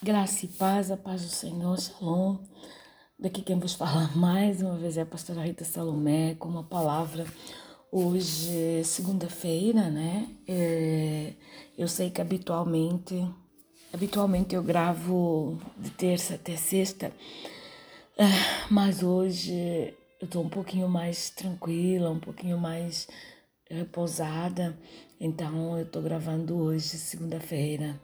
Graça e paz, a paz do Senhor, Shalom. Daqui quem vos fala mais uma vez é a pastora Rita Salomé com uma palavra. Hoje, segunda-feira, né? É, eu sei que habitualmente, habitualmente eu gravo de terça até sexta, ah, mas hoje eu tô um pouquinho mais tranquila, um pouquinho mais repousada, então eu tô gravando hoje, segunda-feira.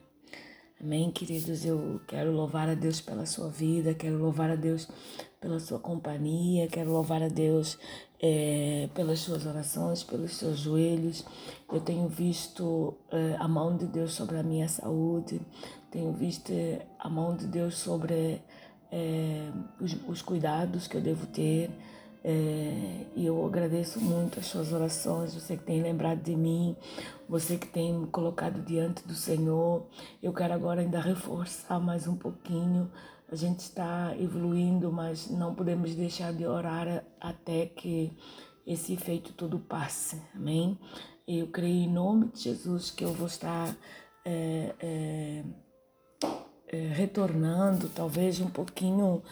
Amém, queridos? Eu quero louvar a Deus pela sua vida, quero louvar a Deus pela sua companhia, quero louvar a Deus é, pelas suas orações, pelos seus joelhos. Eu tenho visto é, a mão de Deus sobre a minha saúde, tenho visto a mão de Deus sobre é, os, os cuidados que eu devo ter. É, eu agradeço muito as suas orações, você que tem lembrado de mim, você que tem me colocado diante do Senhor. Eu quero agora ainda reforçar mais um pouquinho. A gente está evoluindo, mas não podemos deixar de orar até que esse efeito todo passe. Amém? Eu creio em nome de Jesus que eu vou estar é, é, é, retornando, talvez um pouquinho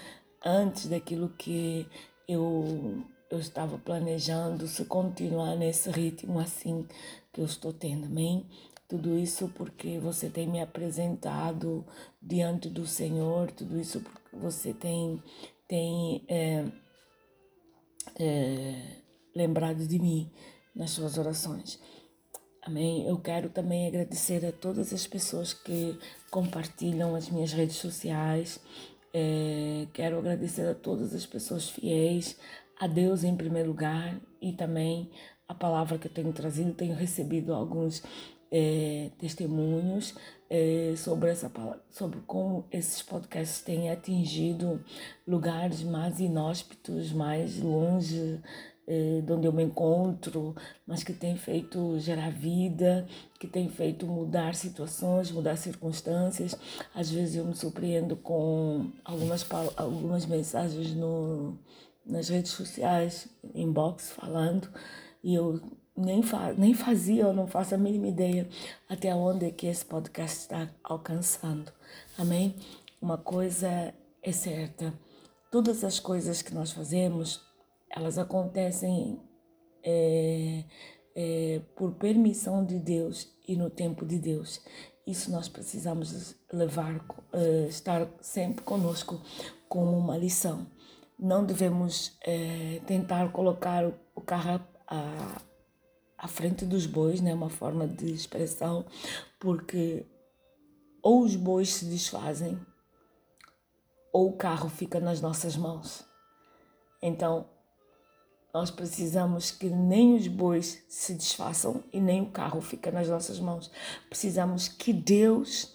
antes daquilo que eu, eu estava planejando se continuar nesse ritmo assim que eu estou tendo, amém? Tudo isso porque você tem me apresentado diante do Senhor, tudo isso porque você tem, tem é, é, lembrado de mim nas suas orações. Amém. Eu quero também agradecer a todas as pessoas que compartilham as minhas redes sociais, é, quero agradecer a todas as pessoas fiéis, a Deus em primeiro lugar e também a palavra que eu tenho trazido. Tenho recebido alguns é, testemunhos é, sobre essa sobre como esses podcasts têm atingido lugares mais inóspitos, mais longe eh, de onde eu me encontro, mas que tem feito gerar vida, que tem feito mudar situações, mudar circunstâncias. Às vezes eu me surpreendo com algumas, algumas mensagens no, nas redes sociais, inbox, falando, e eu nem, fa nem fazia, eu não faço a mínima ideia até onde é que esse podcast está alcançando. Amém? Uma coisa é certa, todas as coisas que nós fazemos, elas acontecem é, é, por permissão de Deus e no tempo de Deus. Isso nós precisamos levar, é, estar sempre conosco como uma lição. Não devemos é, tentar colocar o carro à, à frente dos bois, né? uma forma de expressão, porque ou os bois se desfazem ou o carro fica nas nossas mãos. Então, nós precisamos que nem os bois se desfaçam e nem o carro fica nas nossas mãos. Precisamos que Deus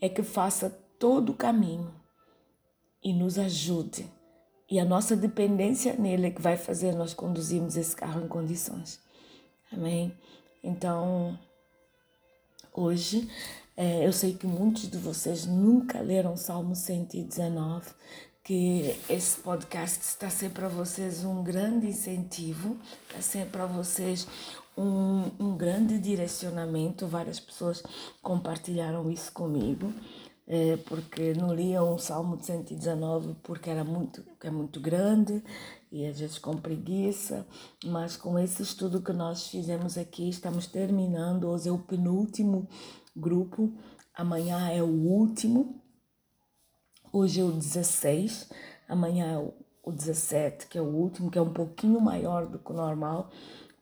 é que faça todo o caminho e nos ajude. E a nossa dependência nele é que vai fazer nós conduzirmos esse carro em condições. Amém? Então, hoje, é, eu sei que muitos de vocês nunca leram Salmo 119, que esse podcast está ser para vocês um grande incentivo, está ser para vocês um, um grande direcionamento. Várias pessoas compartilharam isso comigo, é, porque não liam o Salmo de 119 porque era muito, é muito grande e às vezes com preguiça, mas com esse estudo que nós fizemos aqui, estamos terminando. Hoje é o penúltimo grupo, amanhã é o último Hoje é o 16, amanhã é o 17, que é o último, que é um pouquinho maior do que o normal,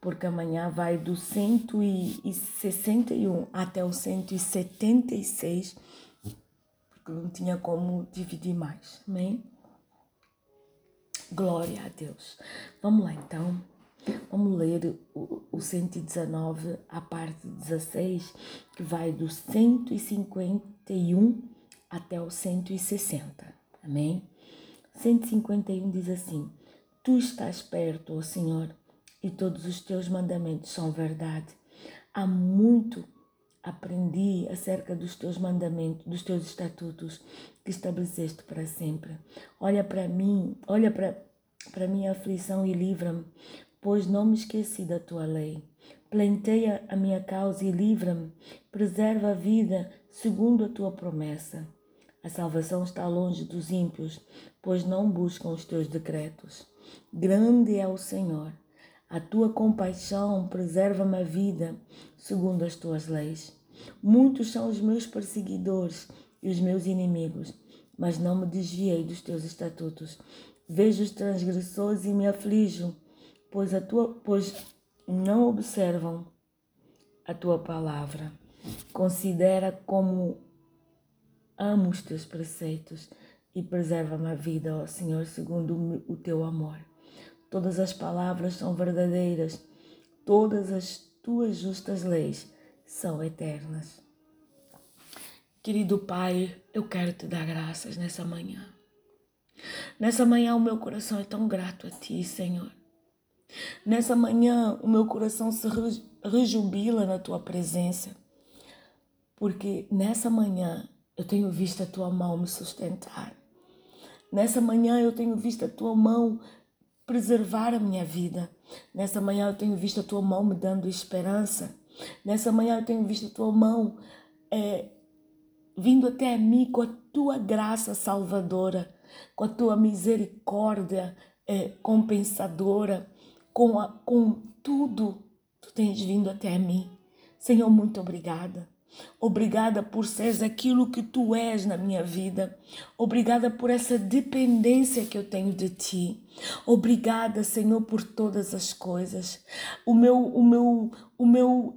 porque amanhã vai do 161 até o 176, porque não tinha como dividir mais. Amém? Glória a Deus. Vamos lá então. Vamos ler o, o 119, a parte 16, que vai do 151 até o 160. Amém? 151 diz assim: Tu estás perto, ó Senhor, e todos os teus mandamentos são verdade. Há muito aprendi acerca dos teus mandamentos, dos teus estatutos que estabeleceste para sempre. Olha para mim, olha para para minha aflição e livra-me, pois não me esqueci da tua lei. Planteia a minha causa e livra-me, preserva a vida segundo a tua promessa. A salvação está longe dos ímpios, pois não buscam os teus decretos. Grande é o Senhor. A tua compaixão preserva-me a vida, segundo as tuas leis. Muitos são os meus perseguidores e os meus inimigos, mas não me desviei dos teus estatutos. Vejo os transgressores e me aflijo, pois, a tua, pois não observam a tua palavra. Considera como amo os teus preceitos e preserva-me a vida, ó Senhor, segundo o teu amor. Todas as palavras são verdadeiras, todas as tuas justas leis são eternas. Querido Pai, eu quero te dar graças nessa manhã. Nessa manhã o meu coração é tão grato a Ti, Senhor. Nessa manhã o meu coração se rejubila na Tua presença, porque nessa manhã eu tenho visto a Tua mão me sustentar. Nessa manhã eu tenho visto a Tua mão preservar a minha vida. Nessa manhã eu tenho visto a Tua mão me dando esperança. Nessa manhã eu tenho visto a Tua mão é, vindo até mim com a Tua graça salvadora com a tua misericórdia é, compensadora, com, a, com tudo, tu tens vindo até mim. Senhor, muito obrigada. Obrigada por seres aquilo que tu és na minha vida. Obrigada por essa dependência que eu tenho de ti. Obrigada, Senhor, por todas as coisas. O meu, o meu, o meu,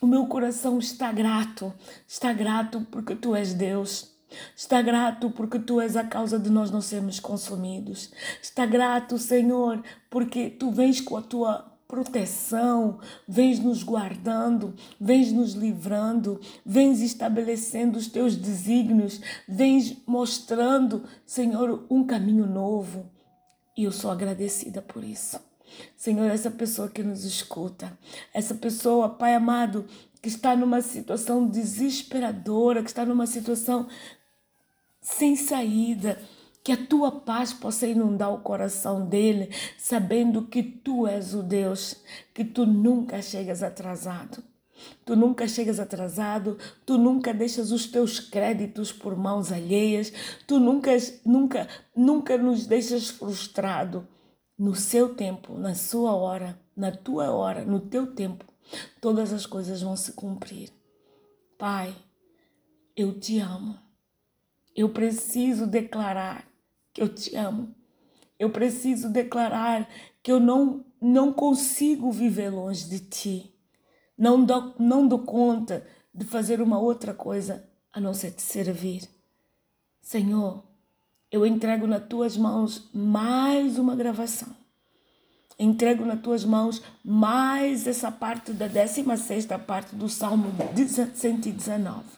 o meu coração está grato. Está grato porque tu és Deus. Está grato porque tu és a causa de nós não sermos consumidos. Está grato, Senhor, porque tu vens com a tua proteção, vens nos guardando, vens nos livrando, vens estabelecendo os teus desígnios, vens mostrando, Senhor, um caminho novo. E eu sou agradecida por isso. Senhor, essa pessoa que nos escuta, essa pessoa, Pai amado, que está numa situação desesperadora, que está numa situação sem saída. Que a tua paz possa inundar o coração dele, sabendo que tu és o Deus, que tu nunca chegas atrasado. Tu nunca chegas atrasado, tu nunca deixas os teus créditos por mãos alheias, tu nunca, nunca, nunca nos deixas frustrado. No seu tempo, na sua hora, na tua hora, no teu tempo, todas as coisas vão se cumprir. Pai, eu te amo. Eu preciso declarar que eu te amo. Eu preciso declarar que eu não, não consigo viver longe de ti. Não dou, não dou conta de fazer uma outra coisa a não ser te servir. Senhor, eu entrego nas tuas mãos mais uma gravação. Entrego nas tuas mãos mais essa parte da 16 parte do Salmo 119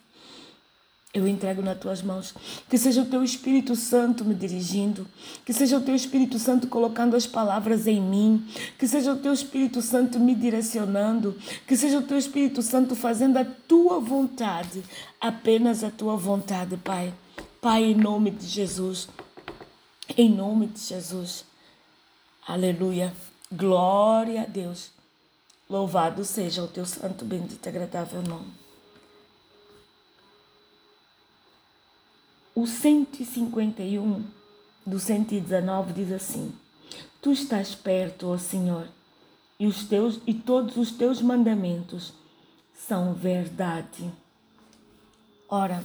eu entrego nas tuas mãos. Que seja o teu Espírito Santo me dirigindo. Que seja o teu Espírito Santo colocando as palavras em mim. Que seja o teu Espírito Santo me direcionando. Que seja o teu Espírito Santo fazendo a tua vontade. Apenas a tua vontade, Pai. Pai, em nome de Jesus. Em nome de Jesus. Aleluia. Glória a Deus. Louvado seja o teu santo, bendito e agradável nome. O 151 do 119 diz assim: Tu estás perto, ó Senhor, e os teus e todos os teus mandamentos são verdade. Ora,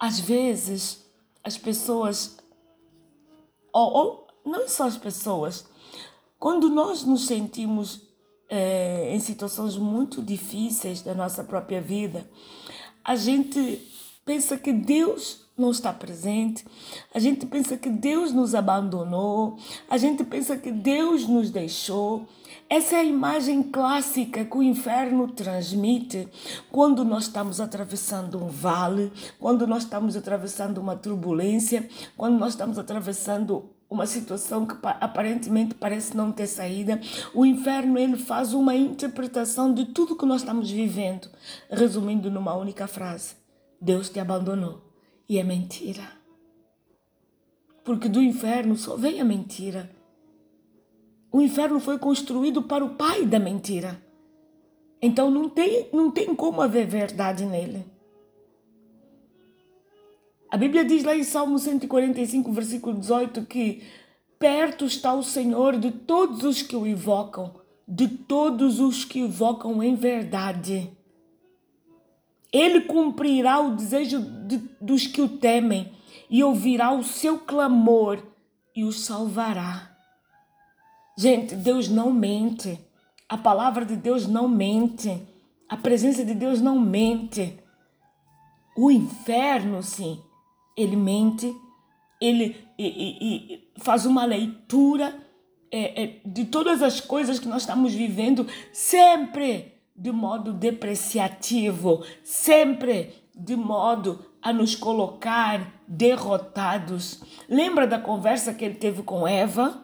às vezes as pessoas, ou, ou não só as pessoas, quando nós nos sentimos é, em situações muito difíceis da nossa própria vida, a gente pensa que Deus não está presente, a gente pensa que Deus nos abandonou, a gente pensa que Deus nos deixou. Essa é a imagem clássica que o inferno transmite quando nós estamos atravessando um vale, quando nós estamos atravessando uma turbulência, quando nós estamos atravessando uma situação que aparentemente parece não ter saída. O inferno ele faz uma interpretação de tudo que nós estamos vivendo, resumindo numa única frase Deus te abandonou. E é mentira. Porque do inferno só vem a mentira. O inferno foi construído para o pai da mentira. Então não tem, não tem como haver verdade nele. A Bíblia diz lá em Salmo 145, versículo 18, que perto está o Senhor de todos os que o invocam, de todos os que invocam em verdade. Ele cumprirá o desejo de, dos que o temem e ouvirá o seu clamor e os salvará. Gente, Deus não mente. A palavra de Deus não mente. A presença de Deus não mente. O inferno, sim, ele mente, ele e, e, faz uma leitura é, é, de todas as coisas que nós estamos vivendo, sempre de modo depreciativo, sempre de modo a nos colocar derrotados. Lembra da conversa que ele teve com Eva?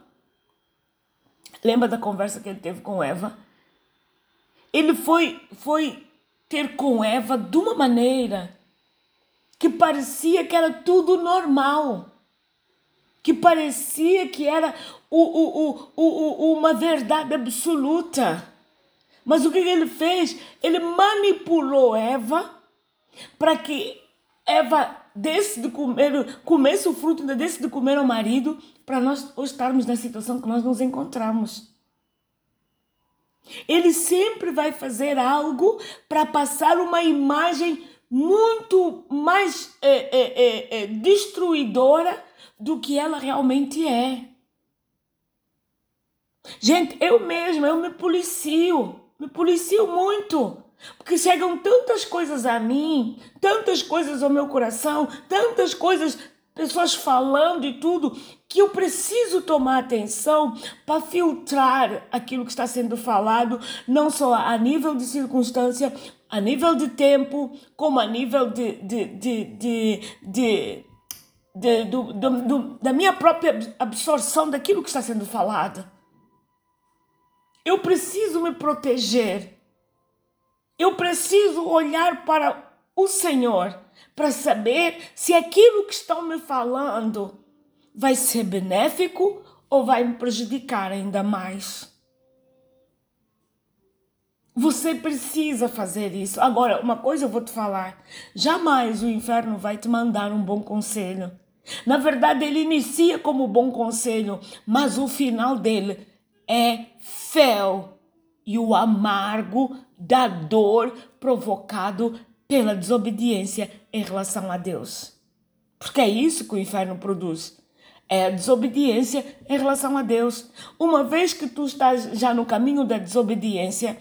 Lembra da conversa que ele teve com Eva? Ele foi, foi ter com Eva de uma maneira que parecia que era tudo normal, que parecia que era o, o, o, o, uma verdade absoluta. Mas o que ele fez? Ele manipulou Eva para que Eva desse de comer, comesse o fruto, desse de comer ao marido, para nós estarmos na situação que nós nos encontramos. Ele sempre vai fazer algo para passar uma imagem muito mais é, é, é, é, destruidora do que ela realmente é. Gente, eu mesma, eu me policio, me policio muito. Porque chegam tantas coisas a mim, tantas coisas ao meu coração, tantas coisas, pessoas falando e tudo, que eu preciso tomar atenção para filtrar aquilo que está sendo falado, não só a nível de circunstância, a nível de tempo, como a nível de, de, de, de, do, do, do, da minha própria absorção daquilo que está sendo falado. Eu preciso me proteger. Eu preciso olhar para o Senhor para saber se aquilo que estão me falando vai ser benéfico ou vai me prejudicar ainda mais. Você precisa fazer isso. Agora, uma coisa eu vou te falar: jamais o inferno vai te mandar um bom conselho. Na verdade, ele inicia como bom conselho, mas o final dele é fel e o amargo da dor provocado pela desobediência em relação a Deus. Porque é isso que o inferno produz é a desobediência em relação a Deus. Uma vez que tu estás já no caminho da desobediência,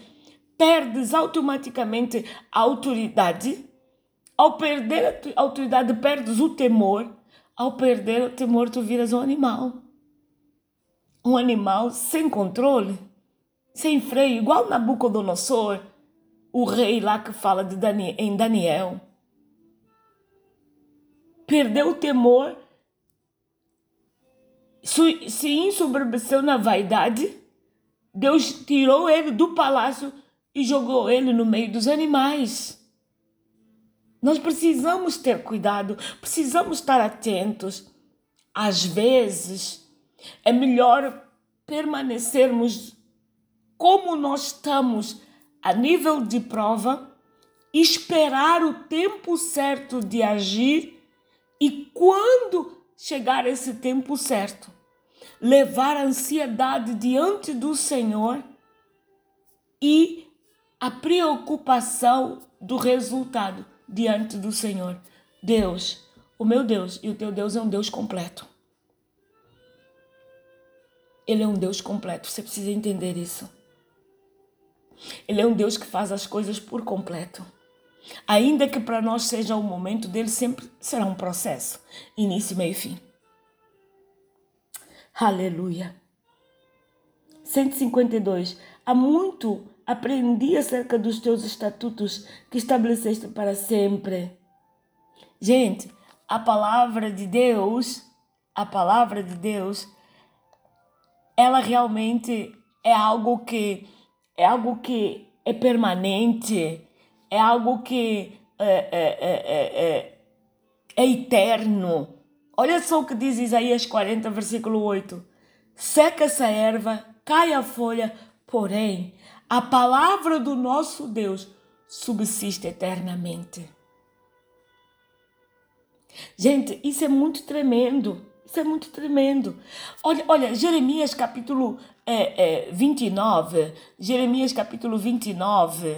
perdes automaticamente a autoridade. Ao perder a autoridade, perdes o temor. Ao perder o temor, tu viras um animal. Um animal sem controle, sem freio, igual Nabucodonosor, o rei lá que fala Daniel, em Daniel. Perdeu o temor se ensoberbeceu na vaidade, Deus tirou ele do palácio e jogou ele no meio dos animais. Nós precisamos ter cuidado, precisamos estar atentos. Às vezes, é melhor permanecermos como nós estamos a nível de prova, esperar o tempo certo de agir e quando chegar esse tempo certo, levar a ansiedade diante do Senhor e a preocupação do resultado diante do Senhor. Deus, o meu Deus e o teu Deus é um Deus completo. Ele é um Deus completo, você precisa entender isso. Ele é um Deus que faz as coisas por completo. Ainda que para nós seja o momento dele, sempre será um processo, início, meio e fim. Aleluia. 152. Há muito aprendi acerca dos teus estatutos que estabeleceste para sempre. Gente, a palavra de Deus, a palavra de Deus, ela realmente é algo que é algo que é permanente, é algo que é, é, é, é, é eterno. Olha só o que diz Isaías 40, versículo 8: Seca-se a erva, cai a folha, porém, a palavra do nosso Deus subsiste eternamente. Gente, isso é muito tremendo. Isso é muito tremendo. Olha, olha Jeremias capítulo é, é, 29. Jeremias capítulo 29.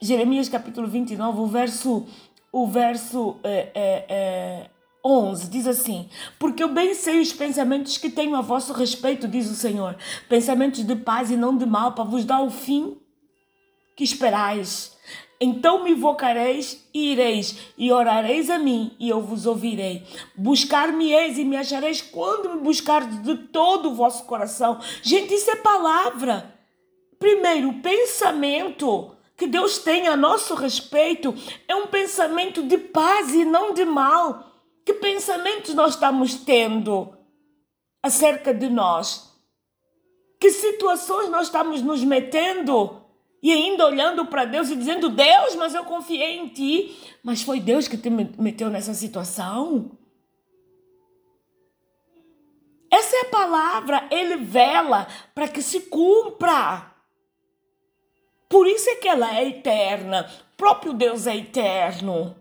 Jeremias capítulo 29, o verso, o verso é, é, é, 11 diz assim: Porque eu bem sei os pensamentos que tenho a vosso respeito, diz o Senhor, pensamentos de paz e não de mal, para vos dar o fim que esperais. Então me invocareis e ireis, e orareis a mim, e eu vos ouvirei. Buscar-me-eis e me achareis quando me buscardes de todo o vosso coração. Gente, isso é palavra. Primeiro, o pensamento que Deus tem a nosso respeito é um pensamento de paz e não de mal. Que pensamentos nós estamos tendo acerca de nós? Que situações nós estamos nos metendo? E ainda olhando para Deus e dizendo: Deus, mas eu confiei em ti. Mas foi Deus que te meteu nessa situação? Essa é a palavra, ele vela para que se cumpra. Por isso é que ela é eterna. O próprio Deus é eterno.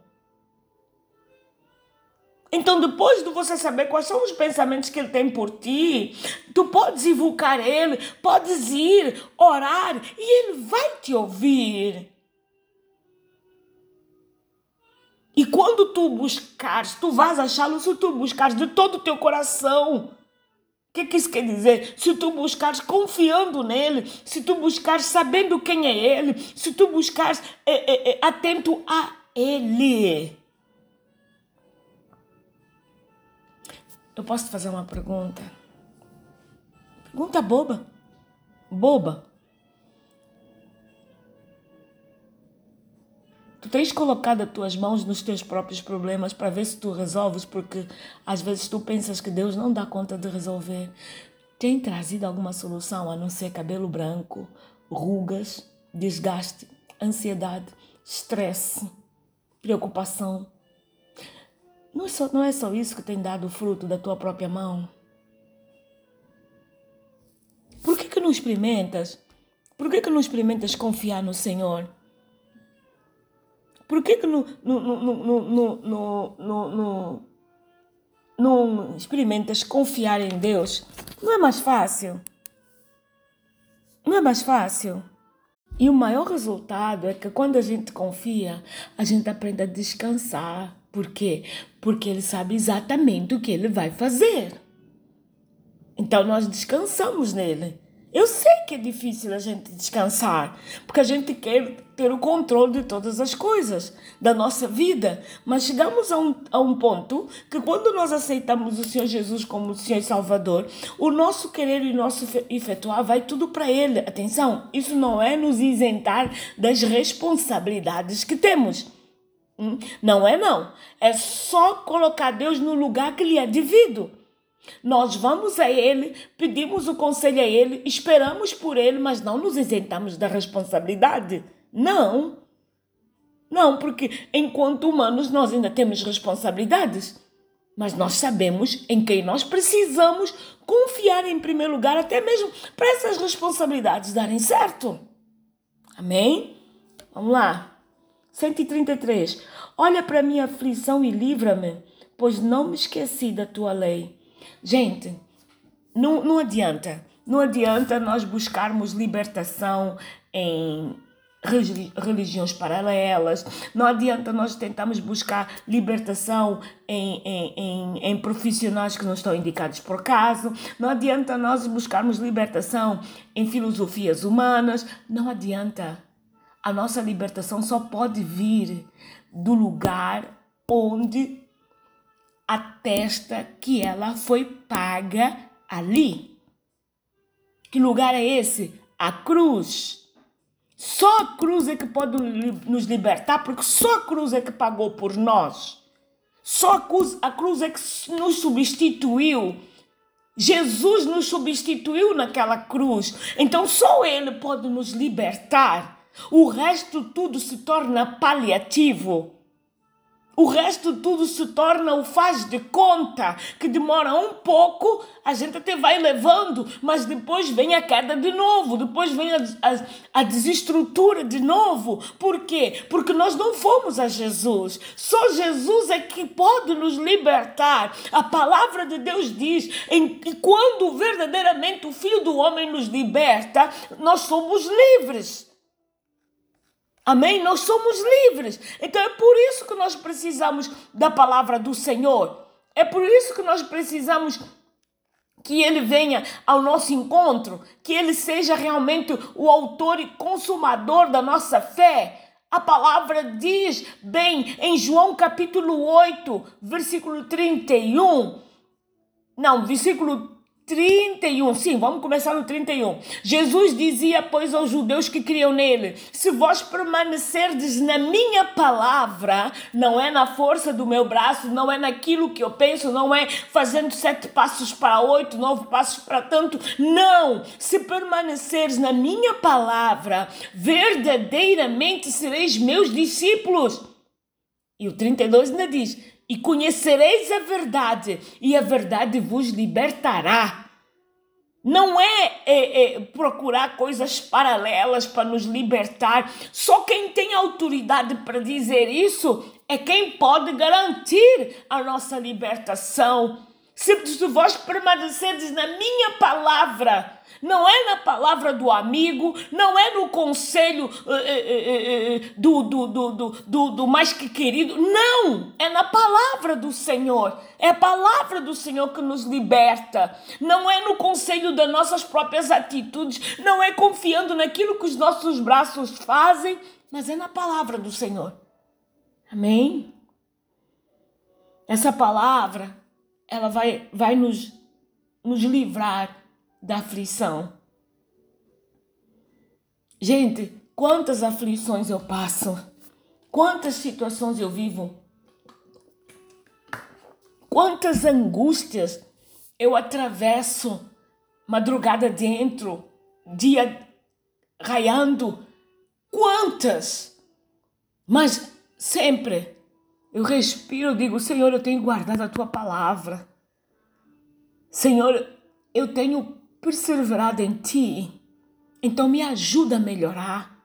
Então, depois de você saber quais são os pensamentos que ele tem por ti, tu podes invocar ele, podes ir orar e ele vai te ouvir. E quando tu buscares, tu vais achá-lo se tu buscares de todo o teu coração. O que, é que isso quer dizer? Se tu buscares confiando nele, se tu buscares sabendo quem é ele, se tu buscares é, é, é, atento a ele. Eu posso te fazer uma pergunta? Pergunta boba. Boba. Tu tens colocado as tuas mãos nos teus próprios problemas para ver se tu resolves, porque às vezes tu pensas que Deus não dá conta de resolver. Tem trazido alguma solução a não ser cabelo branco, rugas, desgaste, ansiedade, estresse, preocupação? Não é, só, não é só isso que tem dado fruto da tua própria mão? Por que, que não experimentas? Por que, que não experimentas confiar no Senhor? Por que, que não, não, não, não, não experimentas confiar em Deus? Não é mais fácil? Não é mais fácil? E o maior resultado é que quando a gente confia, a gente aprende a descansar. Por quê? Porque ele sabe exatamente o que ele vai fazer. Então nós descansamos nele. Eu sei que é difícil a gente descansar, porque a gente quer ter o controle de todas as coisas da nossa vida, mas chegamos a um, a um ponto que quando nós aceitamos o Senhor Jesus como o Senhor Salvador, o nosso querer e o nosso efetuar vai tudo para Ele. Atenção, isso não é nos isentar das responsabilidades que temos. Hum? Não é não. É só colocar Deus no lugar que lhe é devido. Nós vamos a Ele, pedimos o conselho a Ele, esperamos por Ele, mas não nos isentamos da responsabilidade. Não. Não, porque enquanto humanos nós ainda temos responsabilidades. Mas nós sabemos em quem nós precisamos confiar em primeiro lugar, até mesmo para essas responsabilidades darem certo. Amém? Vamos lá. 133. Olha para minha aflição e livra-me, pois não me esqueci da tua lei. Gente, não, não adianta. Não adianta nós buscarmos libertação em religiões paralelas, não adianta nós tentarmos buscar libertação em, em, em, em, profissionais que não estão indicados por acaso, não adianta nós buscarmos libertação em filosofias humanas, não adianta. A nossa libertação só pode vir do lugar onde atesta que ela foi paga ali. Que lugar é esse? A cruz. Só a cruz é que pode nos libertar, porque só a cruz é que pagou por nós. Só a cruz, a cruz é que nos substituiu. Jesus nos substituiu naquela cruz. Então só Ele pode nos libertar. O resto tudo se torna paliativo. O resto tudo se torna o faz de conta, que demora um pouco, a gente até vai levando, mas depois vem a queda de novo, depois vem a, a, a desestrutura de novo. Por quê? Porque nós não fomos a Jesus. Só Jesus é que pode nos libertar. A palavra de Deus diz em que quando verdadeiramente o Filho do Homem nos liberta, nós somos livres. Amém? Nós somos livres. Então é por isso que nós precisamos da palavra do Senhor. É por isso que nós precisamos que ele venha ao nosso encontro, que ele seja realmente o autor e consumador da nossa fé. A palavra diz bem em João capítulo 8, versículo 31. Não, versículo 31, sim, vamos começar no 31. Jesus dizia, pois, aos judeus que criam nele: Se vós permanecerdes na minha palavra, não é na força do meu braço, não é naquilo que eu penso, não é fazendo sete passos para oito, nove passos para tanto. Não! Se permaneceres na minha palavra, verdadeiramente sereis meus discípulos. E o 32 ainda diz: e conhecereis a verdade, e a verdade vos libertará. Não é, é, é, procurar coisas paralelas para nos libertar. Só quem tem autoridade para dizer isso é quem pode garantir a nossa libertação. Se, vós permanecerdes na minha palavra, não é na palavra do amigo, não é no conselho uh, uh, uh, do, do, do, do, do mais que querido, não! É na palavra do Senhor. É a palavra do Senhor que nos liberta. Não é no conselho das nossas próprias atitudes, não é confiando naquilo que os nossos braços fazem, mas é na palavra do Senhor. Amém? Essa palavra, ela vai, vai nos, nos livrar da aflição. Gente, quantas aflições eu passo, quantas situações eu vivo, quantas angústias eu atravesso, madrugada dentro, dia raiando, quantas, mas sempre eu respiro e digo: Senhor, eu tenho guardado a tua palavra. Senhor, eu tenho perseverado em ti, então me ajuda a melhorar.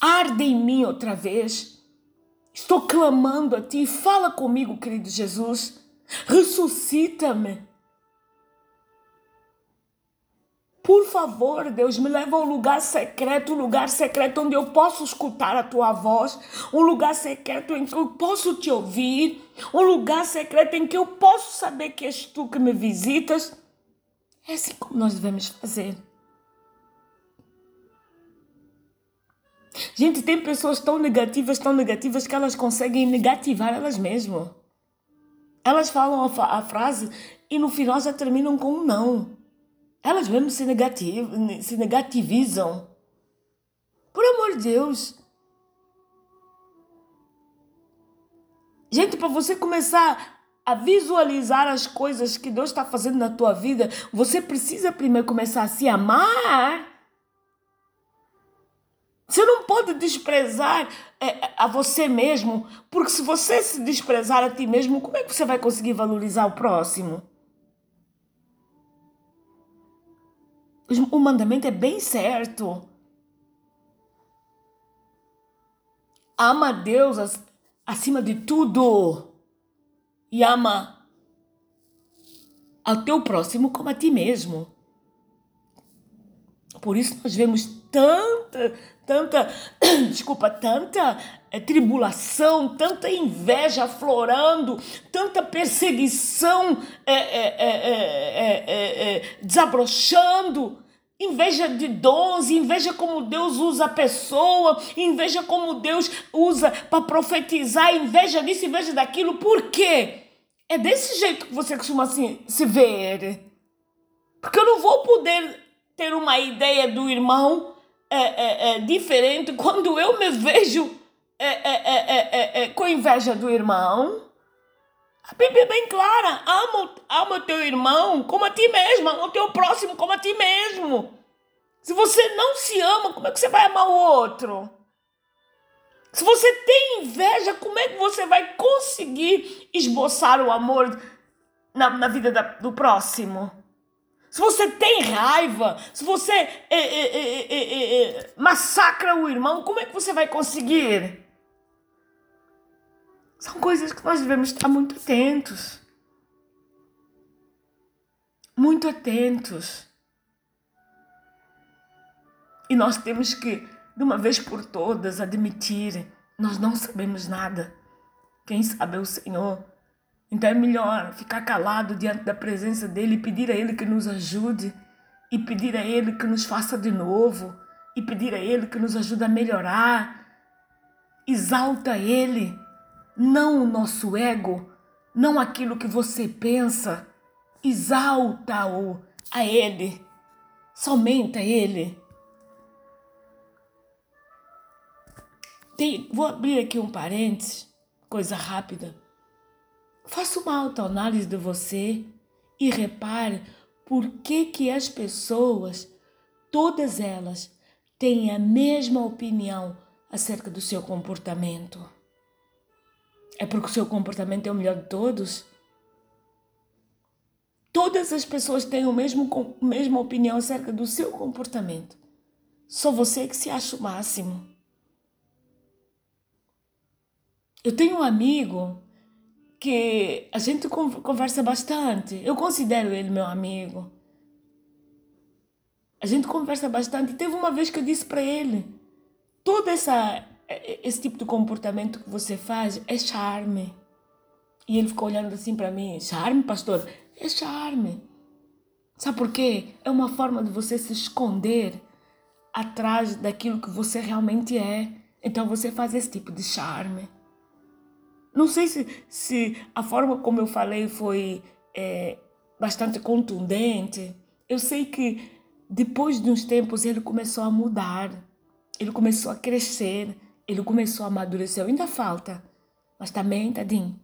Arde em mim outra vez. Estou clamando a ti. Fala comigo, querido Jesus. Ressuscita-me. Por favor, Deus, me leva a um lugar secreto, um lugar secreto onde eu posso escutar a tua voz, um lugar secreto em que eu posso te ouvir, um lugar secreto em que eu posso saber que és tu que me visitas. É assim como nós devemos fazer. Gente, tem pessoas tão negativas, tão negativas, que elas conseguem negativar elas mesmas. Elas falam a, a frase e no final já terminam com um não. Elas mesmo se, negativ se negativizam. Por amor de Deus. Gente, para você começar a visualizar as coisas que Deus está fazendo na tua vida, você precisa primeiro começar a se amar. Você não pode desprezar é, a você mesmo, porque se você se desprezar a ti mesmo, como é que você vai conseguir valorizar o próximo? O mandamento é bem certo. Ama a Deus acima de tudo e ama ao teu próximo como a ti mesmo. Por isso nós vemos tanta, tanta, desculpa, tanta é, tribulação, tanta inveja aflorando, tanta perseguição é, é, desabrochando. Inveja de dons, inveja como Deus usa a pessoa, inveja como Deus usa para profetizar, inveja disso, inveja daquilo. Por quê? É desse jeito que você costuma assim, se ver. Porque eu não vou poder ter uma ideia do irmão é, é, é, diferente quando eu me vejo é, é, é, com inveja do irmão. A Bíblia é bem clara. Ama, ama teu irmão como a ti mesmo. Ama o teu próximo como a ti mesmo. Se você não se ama, como é que você vai amar o outro? Se você tem inveja, como é que você vai conseguir esboçar o amor na, na vida da, do próximo? Se você tem raiva, se você é, é, é, massacra o irmão, como é que você vai conseguir? São coisas que nós devemos estar muito atentos. Muito atentos. E nós temos que, de uma vez por todas, admitir: nós não sabemos nada. Quem sabe é o Senhor. Então é melhor ficar calado diante da presença dele e pedir a ele que nos ajude, e pedir a ele que nos faça de novo, e pedir a ele que nos ajude a melhorar. Exalta ele, não o nosso ego, não aquilo que você pensa. Exalta-o a ele, somente a ele. Tem, vou abrir aqui um parênteses, coisa rápida. Faça uma autoanálise de você e repare por que, que as pessoas, todas elas, têm a mesma opinião acerca do seu comportamento. É porque o seu comportamento é o melhor de todos? Todas as pessoas têm o mesmo, a mesma opinião acerca do seu comportamento. Só você que se acha o máximo. Eu tenho um amigo que a gente conversa bastante. Eu considero ele meu amigo. A gente conversa bastante. Teve uma vez que eu disse para ele: todo essa, esse tipo de comportamento que você faz é charme. E ele ficou olhando assim para mim: charme, pastor? É charme. Sabe por quê? É uma forma de você se esconder atrás daquilo que você realmente é. Então você faz esse tipo de charme. Não sei se, se a forma como eu falei foi é, bastante contundente. Eu sei que depois de uns tempos ele começou a mudar, ele começou a crescer, ele começou a amadurecer. Ainda falta, mas também, tadinho,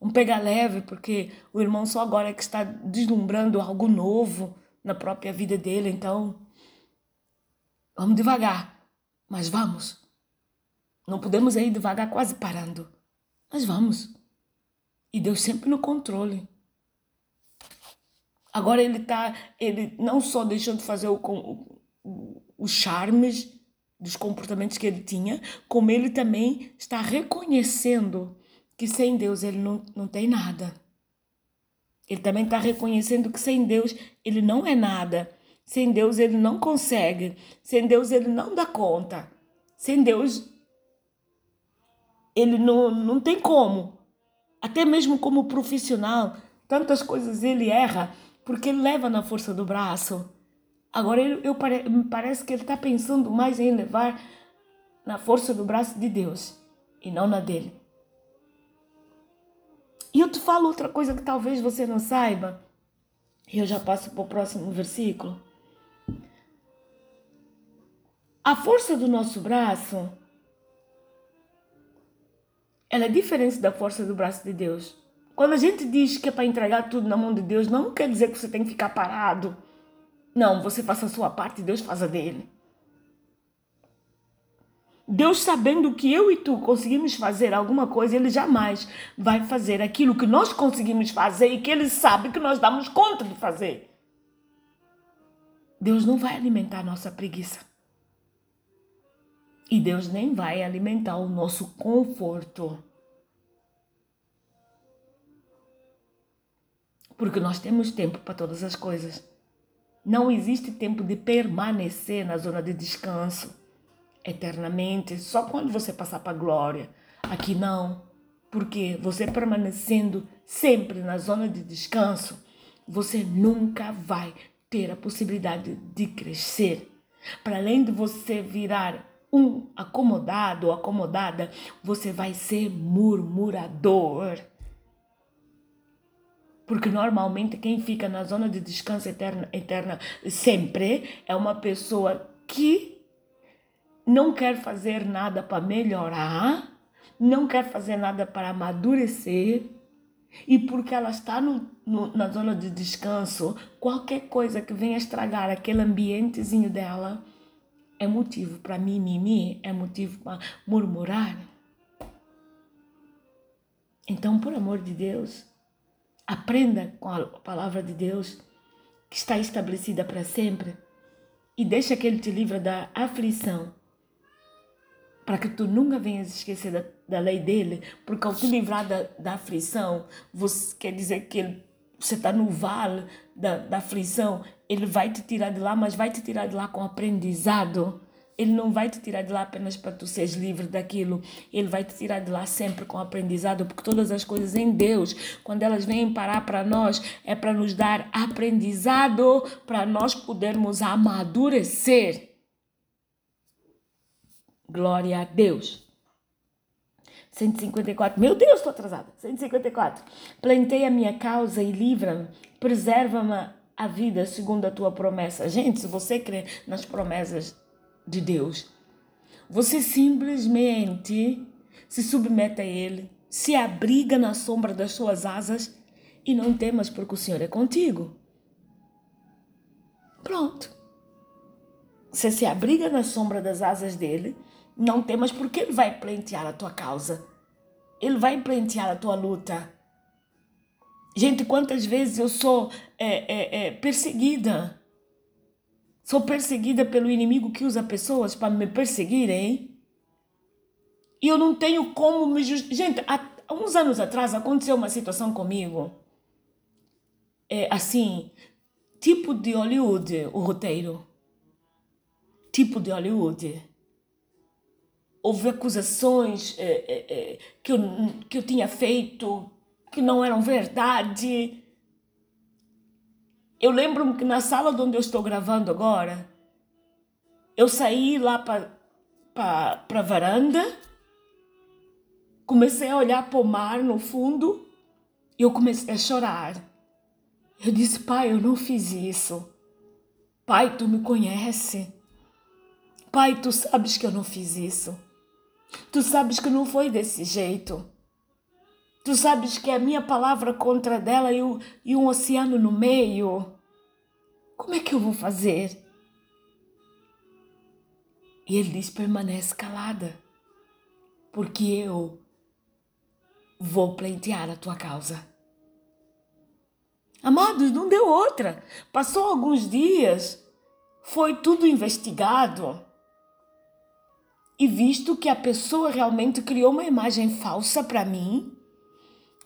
um pega leve, porque o irmão só agora é que está deslumbrando algo novo na própria vida dele. Então, vamos devagar, mas vamos. Não podemos ir devagar, quase parando. Mas vamos. E Deus sempre no controle. Agora ele tá, ele não só deixou de fazer o, o, os charmes dos comportamentos que ele tinha, como ele também está reconhecendo que sem Deus ele não, não tem nada. Ele também está reconhecendo que sem Deus ele não é nada. Sem Deus ele não consegue. Sem Deus ele não dá conta. Sem Deus ele não, não tem como. Até mesmo como profissional, tantas coisas ele erra porque ele leva na força do braço. Agora eu, eu me parece que ele está pensando mais em levar na força do braço de Deus e não na dele. E eu te falo outra coisa que talvez você não saiba. E eu já passo para o próximo versículo. A força do nosso braço ela é diferente da força do braço de Deus. Quando a gente diz que é para entregar tudo na mão de Deus, não quer dizer que você tem que ficar parado. Não, você faça a sua parte e Deus faz a dele. Deus sabendo que eu e tu conseguimos fazer alguma coisa, Ele jamais vai fazer aquilo que nós conseguimos fazer e que Ele sabe que nós damos conta de fazer. Deus não vai alimentar nossa preguiça. E Deus nem vai alimentar o nosso conforto. Porque nós temos tempo para todas as coisas. Não existe tempo de permanecer na zona de descanso eternamente, só quando você passar para a glória. Aqui não, porque você permanecendo sempre na zona de descanso, você nunca vai ter a possibilidade de crescer. Para além de você virar um acomodado ou acomodada, você vai ser murmurador. Porque normalmente quem fica na zona de descanso eterna, eterna sempre é uma pessoa que não quer fazer nada para melhorar, não quer fazer nada para amadurecer, e porque ela está no, no, na zona de descanso, qualquer coisa que venha estragar aquele ambientezinho dela, é motivo para mimimi, é motivo para murmurar. Então, por amor de Deus, aprenda com a palavra de Deus que está estabelecida para sempre e deixa que Ele te livre da aflição para que tu nunca venhas esquecer da, da lei dele, porque ao te livrar da, da aflição, você quer dizer que ele, você está no vale da, da aflição, ele vai te tirar de lá, mas vai te tirar de lá com aprendizado. Ele não vai te tirar de lá apenas para tu seres livre daquilo. Ele vai te tirar de lá sempre com aprendizado, porque todas as coisas em Deus, quando elas vêm parar para nós, é para nos dar aprendizado, para nós podermos amadurecer. Glória a Deus. 154. Meu Deus, estou atrasada. 154. Plantei a minha causa e livra-me, preserva-me a vida segundo a tua promessa. Gente, se você crê nas promessas de Deus, você simplesmente se submete a Ele, se abriga na sombra das suas asas e não temas porque o Senhor é contigo. Pronto. Você se abriga na sombra das asas dele não temas, porque Ele vai plantear a tua causa. Ele vai plantear a tua luta. Gente, quantas vezes eu sou é, é, é, perseguida? Sou perseguida pelo inimigo que usa pessoas para me perseguirem. E eu não tenho como me justificar. Gente, há uns anos atrás aconteceu uma situação comigo. É, assim, tipo de Hollywood, o roteiro. Tipo de Hollywood houve acusações é, é, é, que, eu, que eu tinha feito que não eram verdade. Eu lembro-me que na sala onde eu estou gravando agora, eu saí lá para a varanda, comecei a olhar para o mar no fundo e eu comecei a chorar. Eu disse, pai, eu não fiz isso. Pai, tu me conhece. Pai, tu sabes que eu não fiz isso. Tu sabes que não foi desse jeito. Tu sabes que a minha palavra contra dela e, o, e um oceano no meio. Como é que eu vou fazer? E ele diz: permanece calada, porque eu vou pleitear a tua causa. Amados, não deu outra. Passou alguns dias, foi tudo investigado. E visto que a pessoa realmente criou uma imagem falsa para mim,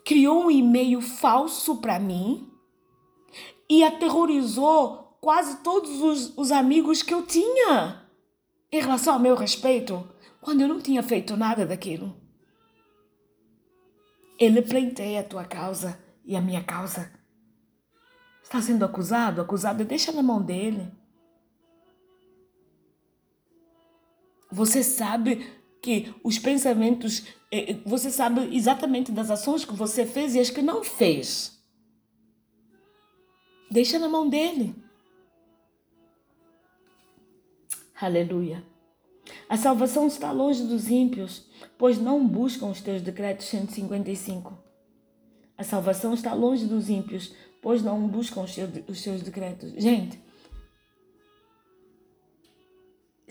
criou um e-mail falso para mim e aterrorizou quase todos os, os amigos que eu tinha em relação ao meu respeito, quando eu não tinha feito nada daquilo. Ele pleiteia a tua causa e a minha causa. Está sendo acusado? Acusado, deixa na mão dele. Você sabe que os pensamentos, eh, você sabe exatamente das ações que você fez e as que não fez. Deixa na mão dele. Aleluia. A salvação está longe dos ímpios, pois não buscam os teus decretos 155. A salvação está longe dos ímpios, pois não buscam os seus decretos. Gente,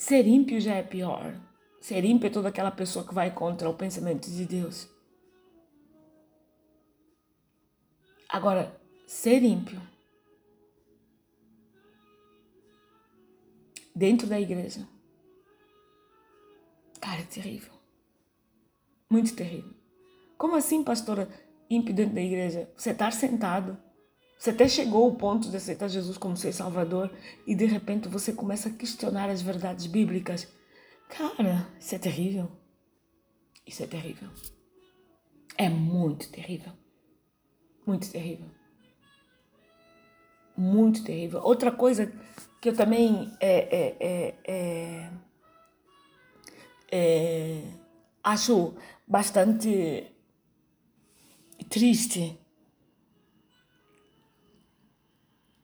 Ser ímpio já é pior. Ser ímpio é toda aquela pessoa que vai contra o pensamento de Deus. Agora, ser ímpio dentro da igreja, cara, é terrível. Muito terrível. Como assim, pastora, ímpio dentro da igreja? Você estar sentado você até chegou ao ponto de aceitar Jesus como seu Salvador e de repente você começa a questionar as verdades bíblicas. Cara, isso é terrível. Isso é terrível. É muito terrível. Muito terrível. Muito terrível. Outra coisa que eu também é, é, é, é, é acho bastante triste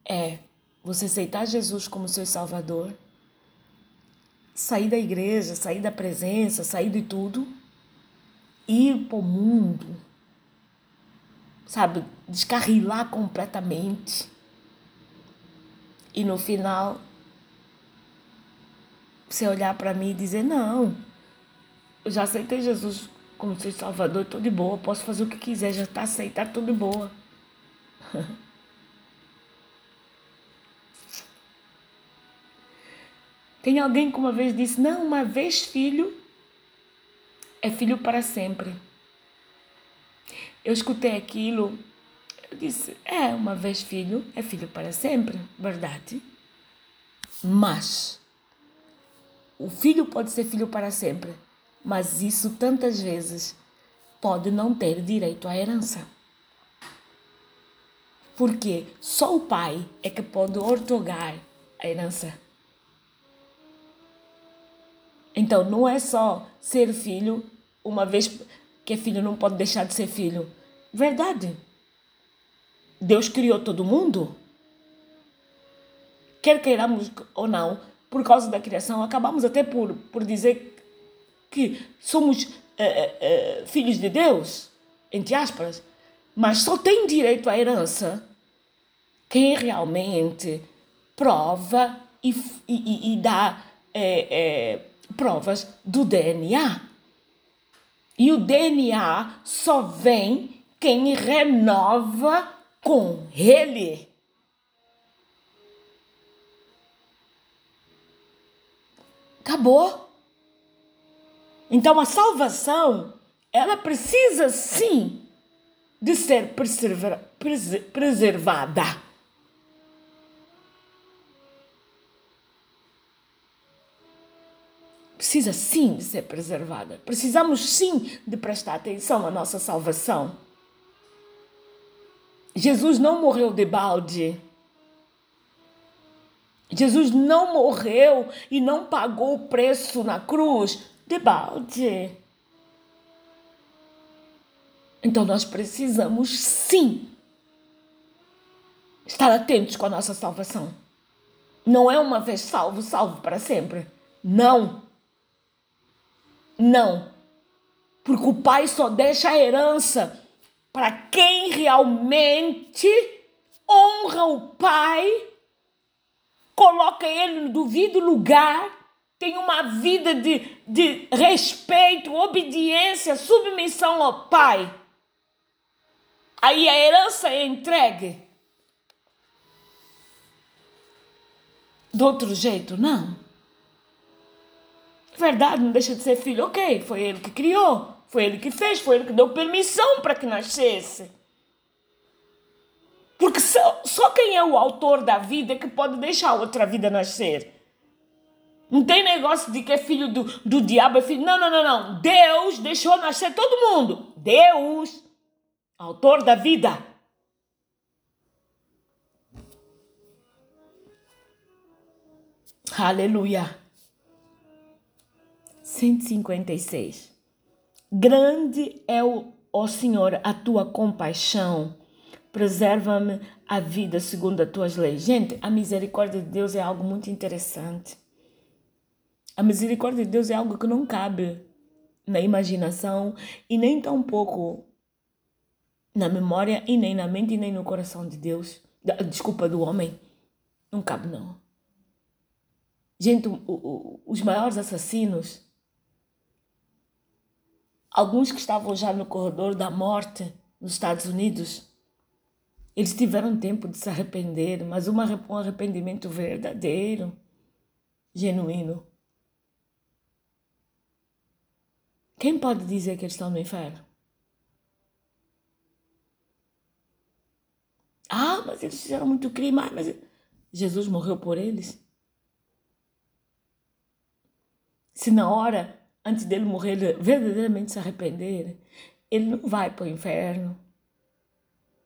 é você aceitar Jesus como seu Salvador, sair da igreja, sair da presença, sair de tudo, ir para o mundo, sabe, descarrilar completamente. E no final, você olhar para mim e dizer: Não, eu já aceitei Jesus como seu Salvador, estou de boa, posso fazer o que quiser, já está aceitado, estou de boa. Tem alguém que uma vez disse: Não, uma vez filho é filho para sempre. Eu escutei aquilo, eu disse: É, uma vez filho é filho para sempre, verdade. Mas o filho pode ser filho para sempre, mas isso tantas vezes pode não ter direito à herança. Porque só o pai é que pode ortogar a herança. Então não é só ser filho, uma vez que é filho não pode deixar de ser filho. Verdade. Deus criou todo mundo. Quer queiramos ou não, por causa da criação, acabamos até por, por dizer que somos é, é, filhos de Deus, entre aspas, mas só tem direito à herança quem realmente prova e, e, e dá é, provas do DNA. E o DNA só vem quem renova com ele. Acabou. Então a salvação, ela precisa sim de ser preservada. Precisa sim de ser preservada. Precisamos sim de prestar atenção à nossa salvação. Jesus não morreu de balde. Jesus não morreu e não pagou o preço na cruz de balde. Então nós precisamos sim estar atentos com a nossa salvação. Não é uma vez salvo, salvo para sempre. Não. Não. Porque o pai só deixa a herança para quem realmente honra o pai coloca ele no devido lugar, tem uma vida de, de respeito, obediência, submissão ao Pai. Aí a herança é entregue. Do outro jeito, não. Verdade, não deixa de ser filho. Ok, foi ele que criou, foi ele que fez, foi ele que deu permissão para que nascesse. Porque só, só quem é o autor da vida é que pode deixar outra vida nascer. Não tem negócio de que é filho do, do diabo, é filho. Não, não, não, não. Deus deixou nascer todo mundo. Deus, autor da vida. Aleluia. 156. Grande é o, ó Senhor, a tua compaixão preserva-me a vida segundo as tuas leis. Gente, a misericórdia de Deus é algo muito interessante. A misericórdia de Deus é algo que não cabe na imaginação e nem tão pouco na memória e nem na mente e nem no coração de Deus. Desculpa, do homem. Não cabe, não. Gente, os maiores assassinos, alguns que estavam já no corredor da morte nos Estados Unidos, eles tiveram tempo de se arrepender, mas um arrependimento verdadeiro, genuíno. Quem pode dizer que eles estão no inferno? Ah, mas eles fizeram muito crime. Ah, mas Jesus morreu por eles? Se na hora, antes dele morrer, verdadeiramente se arrepender, ele não vai para o inferno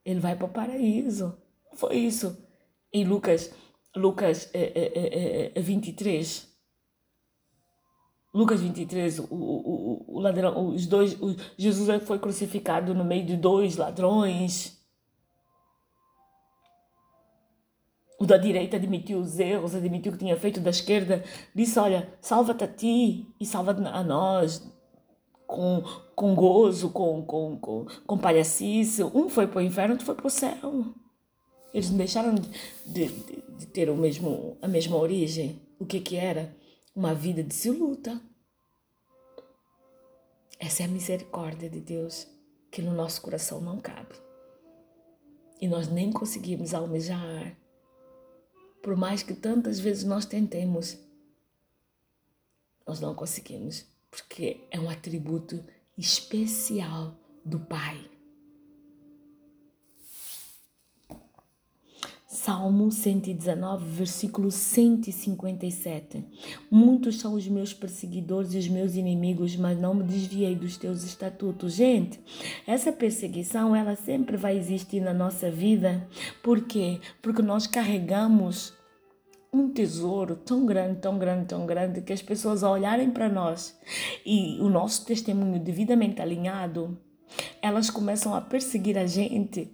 ele vai para o paraíso. Foi isso. Em Lucas, Lucas é, é, é, 23. Lucas 23, o, o, o ladrão, os dois, o, Jesus foi crucificado no meio de dois ladrões. O da direita admitiu os erros, admitiu que tinha feito, da esquerda disse: Olha, salva-te a ti e salva a nós com, com gozo, com, com, com, com palhacice. Um foi para o inferno, outro foi para o céu. Eles não deixaram de, de, de, ter o mesmo, a mesma origem. O que que era? uma vida dissoluta. Essa é a misericórdia de Deus que no nosso coração não cabe. E nós nem conseguimos almejar. Por mais que tantas vezes nós tentemos, nós não conseguimos, porque é um atributo especial do Pai. Salmo 119, versículo 157. Muitos são os meus perseguidores e os meus inimigos, mas não me desviei dos teus estatutos. Gente, essa perseguição ela sempre vai existir na nossa vida. Por quê? Porque nós carregamos um tesouro tão grande, tão grande, tão grande que as pessoas ao olharem para nós e o nosso testemunho devidamente alinhado, elas começam a perseguir a gente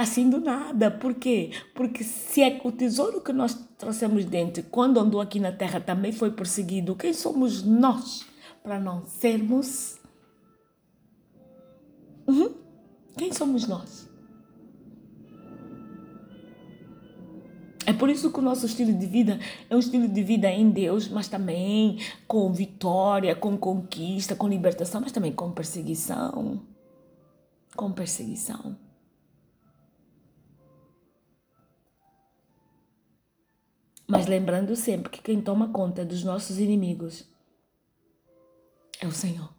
assim do nada. Por quê? Porque se é o tesouro que nós trouxemos dentro, quando andou aqui na terra, também foi perseguido, quem somos nós para não sermos? Uhum. Quem somos nós? É por isso que o nosso estilo de vida é um estilo de vida em Deus, mas também com vitória, com conquista, com libertação, mas também com perseguição. Com perseguição. Mas lembrando sempre que quem toma conta dos nossos inimigos é o Senhor.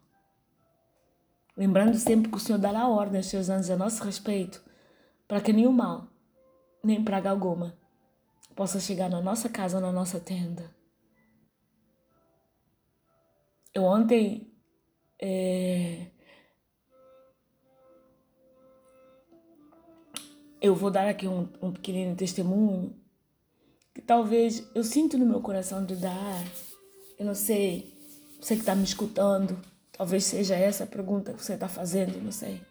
Lembrando sempre que o Senhor dará ordem aos seus anjos a nosso respeito, para que nenhum mal, nem praga alguma, possa chegar na nossa casa, na nossa tenda. Eu ontem é, eu vou dar aqui um, um pequenino testemunho que talvez eu sinto no meu coração de dar. Eu não sei, você que está me escutando, talvez seja essa a pergunta que você está fazendo, não sei.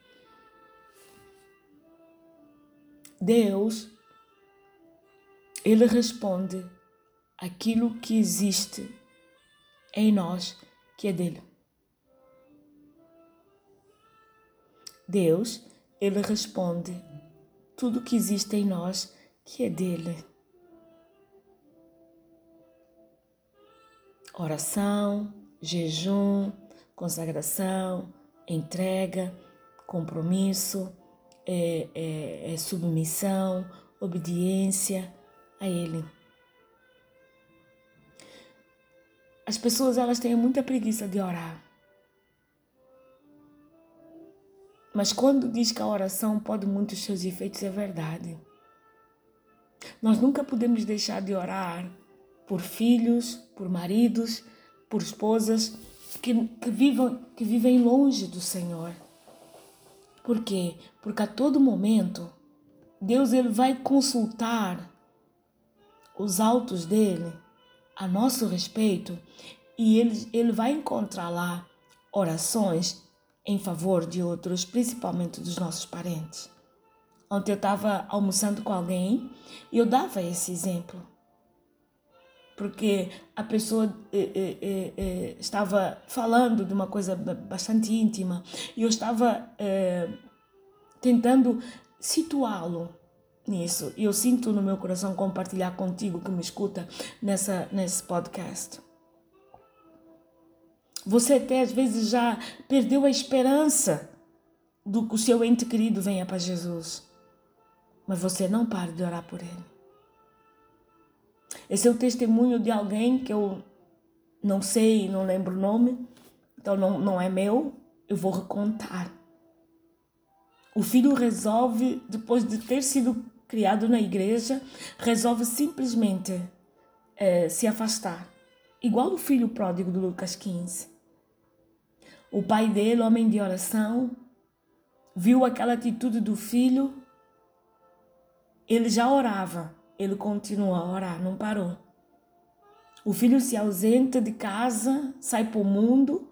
Deus, Ele responde aquilo que existe em nós, que é dele. Deus, Ele responde tudo que existe em nós, que é dele. Oração, jejum, consagração, entrega, compromisso, é, é, é submissão, obediência a Ele. As pessoas elas têm muita preguiça de orar. Mas quando diz que a oração pode muitos seus efeitos, é verdade. Nós nunca podemos deixar de orar por filhos, por maridos, por esposas que, que, vivam, que vivem longe do Senhor. Por quê? Porque a todo momento Deus ele vai consultar os autos dele a nosso respeito e ele, ele vai encontrar lá orações em favor de outros, principalmente dos nossos parentes. Ontem eu estava almoçando com alguém e eu dava esse exemplo porque a pessoa eh, eh, eh, eh, estava falando de uma coisa bastante íntima e eu estava eh, tentando situá-lo nisso. E eu sinto no meu coração compartilhar contigo que me escuta nessa, nesse podcast. Você até às vezes já perdeu a esperança do que o seu ente querido venha para Jesus. Mas você não para de orar por ele. Esse é o testemunho de alguém que eu não sei, não lembro o nome, então não, não é meu, eu vou recontar. O filho resolve, depois de ter sido criado na igreja, resolve simplesmente é, se afastar. Igual o filho pródigo do Lucas 15. O pai dele, homem de oração, viu aquela atitude do filho, ele já orava, ele continua a orar, não parou. O filho se ausenta de casa, sai para o mundo,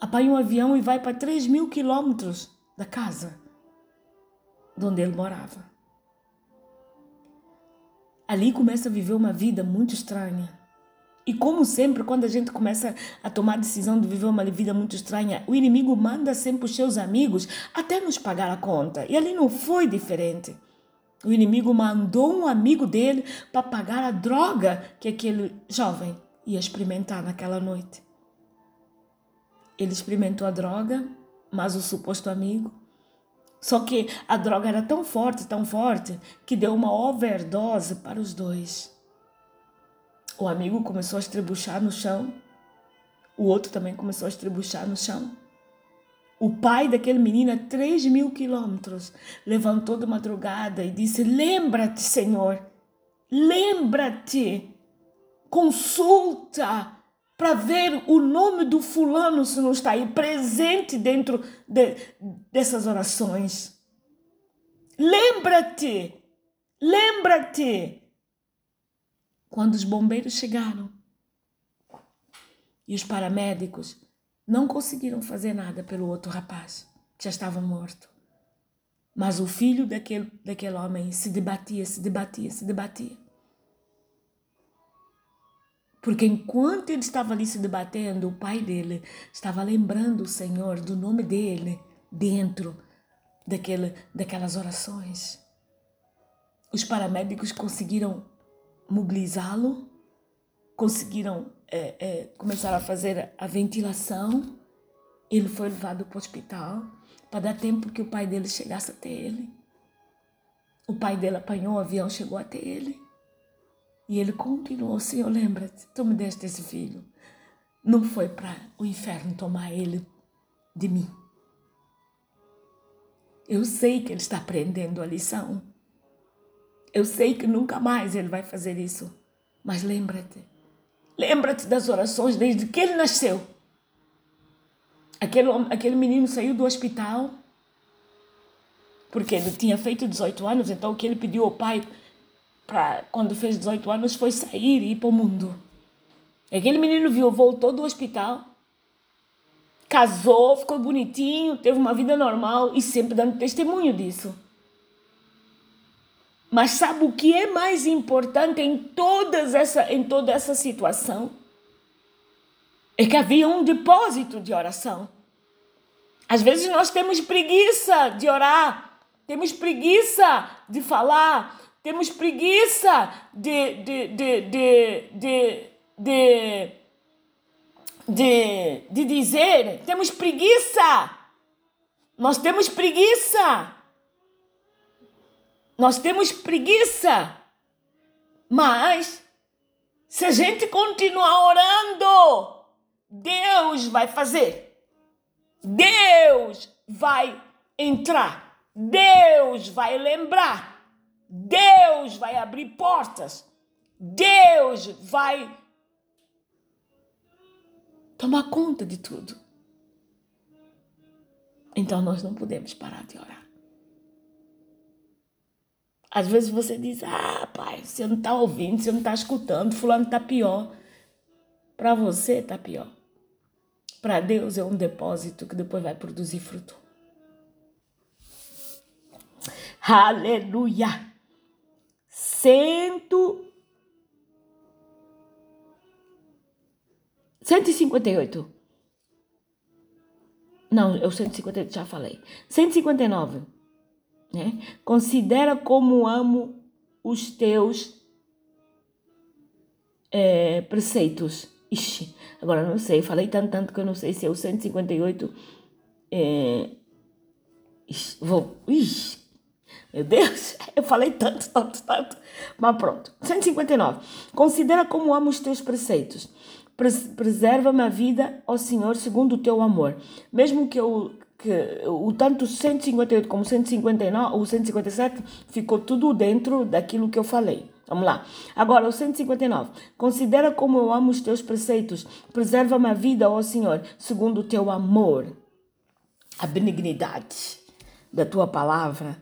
apanha um avião e vai para 3 mil quilômetros da casa de onde ele morava. Ali começa a viver uma vida muito estranha. E como sempre, quando a gente começa a tomar a decisão de viver uma vida muito estranha, o inimigo manda sempre os seus amigos até nos pagar a conta. E ali não foi diferente. O inimigo mandou um amigo dele para pagar a droga que aquele jovem ia experimentar naquela noite. Ele experimentou a droga, mas o suposto amigo. Só que a droga era tão forte, tão forte, que deu uma overdose para os dois. O amigo começou a estrebuchar no chão, o outro também começou a estrebuchar no chão. O pai daquele menino, a 3 mil quilômetros, levantou de madrugada e disse: Lembra-te, Senhor, lembra-te, consulta para ver o nome do fulano se não está aí presente dentro de, dessas orações. Lembra-te, lembra-te. Quando os bombeiros chegaram e os paramédicos não conseguiram fazer nada pelo outro rapaz, que já estava morto. Mas o filho daquele, daquele homem se debatia, se debatia, se debatia. Porque enquanto ele estava ali se debatendo, o pai dele estava lembrando o Senhor do nome dele dentro daquele, daquelas orações. Os paramédicos conseguiram mobilizá-lo, conseguiram é, é, começaram a fazer a ventilação. Ele foi levado para o hospital para dar tempo que o pai dele chegasse até ele. O pai dele apanhou o avião, chegou até ele. E ele continuou: Senhor, lembra-te, tu me deste esse filho. Não foi para o inferno tomar ele de mim. Eu sei que ele está aprendendo a lição. Eu sei que nunca mais ele vai fazer isso. Mas lembra-te, Lembra-te das orações desde que ele nasceu. Aquele, aquele menino saiu do hospital porque ele tinha feito 18 anos, então o que ele pediu ao pai para quando fez 18 anos foi sair e ir para o mundo. Aquele menino viu, voltou do hospital, casou, ficou bonitinho, teve uma vida normal e sempre dando testemunho disso. Mas sabe o que é mais importante em, todas essa, em toda essa situação? É que havia um depósito de oração. Às vezes nós temos preguiça de orar, temos preguiça de falar, temos preguiça de, de, de, de, de, de, de, de dizer, temos preguiça. Nós temos preguiça. Nós temos preguiça. Mas, se a gente continuar orando, Deus vai fazer. Deus vai entrar. Deus vai lembrar. Deus vai abrir portas. Deus vai tomar conta de tudo. Então nós não podemos parar de orar. Às vezes você diz, ah, pai, você não está ouvindo, você não está escutando, fulano está pior. Para você está pior. Para Deus é um depósito que depois vai produzir fruto. Aleluia! Cento... 158. Não, eu 158 já falei. 159. Né? Considera como amo os teus é, preceitos. Ixi, agora não sei, falei tanto, tanto que eu não sei se é o 158. É, ixi, vou. Ixi, meu Deus, eu falei tanto, tanto, tanto. Mas pronto. 159. Considera como amo os teus preceitos. Preserva-me a vida, ó Senhor, segundo o teu amor. Mesmo que eu que o tanto 158 como 159, o 157 ficou tudo dentro daquilo que eu falei. Vamos lá. Agora, o 159. Considera como eu amo os teus preceitos. Preserva-me a vida, ó Senhor, segundo o teu amor. A benignidade da tua palavra.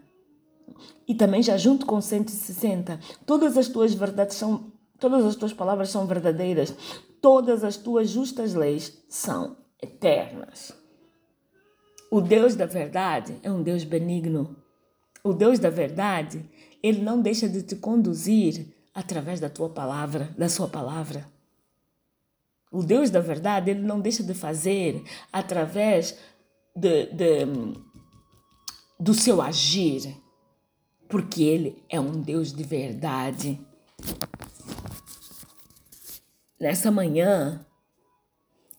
E também já junto com 160. Todas as tuas verdades são. Todas as tuas palavras são verdadeiras. Todas as tuas justas leis são eternas. O Deus da verdade é um Deus benigno. O Deus da verdade, ele não deixa de te conduzir através da tua palavra, da sua palavra. O Deus da verdade, ele não deixa de fazer através de, de, do seu agir, porque ele é um Deus de verdade. nessa manhã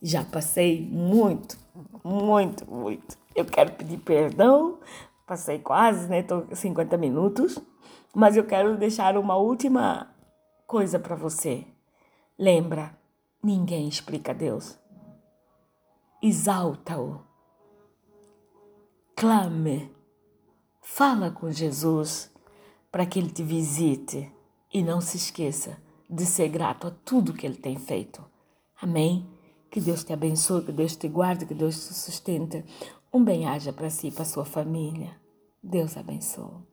já passei muito, muito, muito. Eu quero pedir perdão, passei quase, né? Tô 50 minutos, mas eu quero deixar uma última coisa para você. Lembra, ninguém explica Deus. Exalta-o. Clame. Fala com Jesus para que ele te visite e não se esqueça de ser grato a tudo que ele tem feito. Amém? Que Deus te abençoe, que Deus te guarde, que Deus te sustente. Um bem-aja para si e para sua família. Deus abençoe.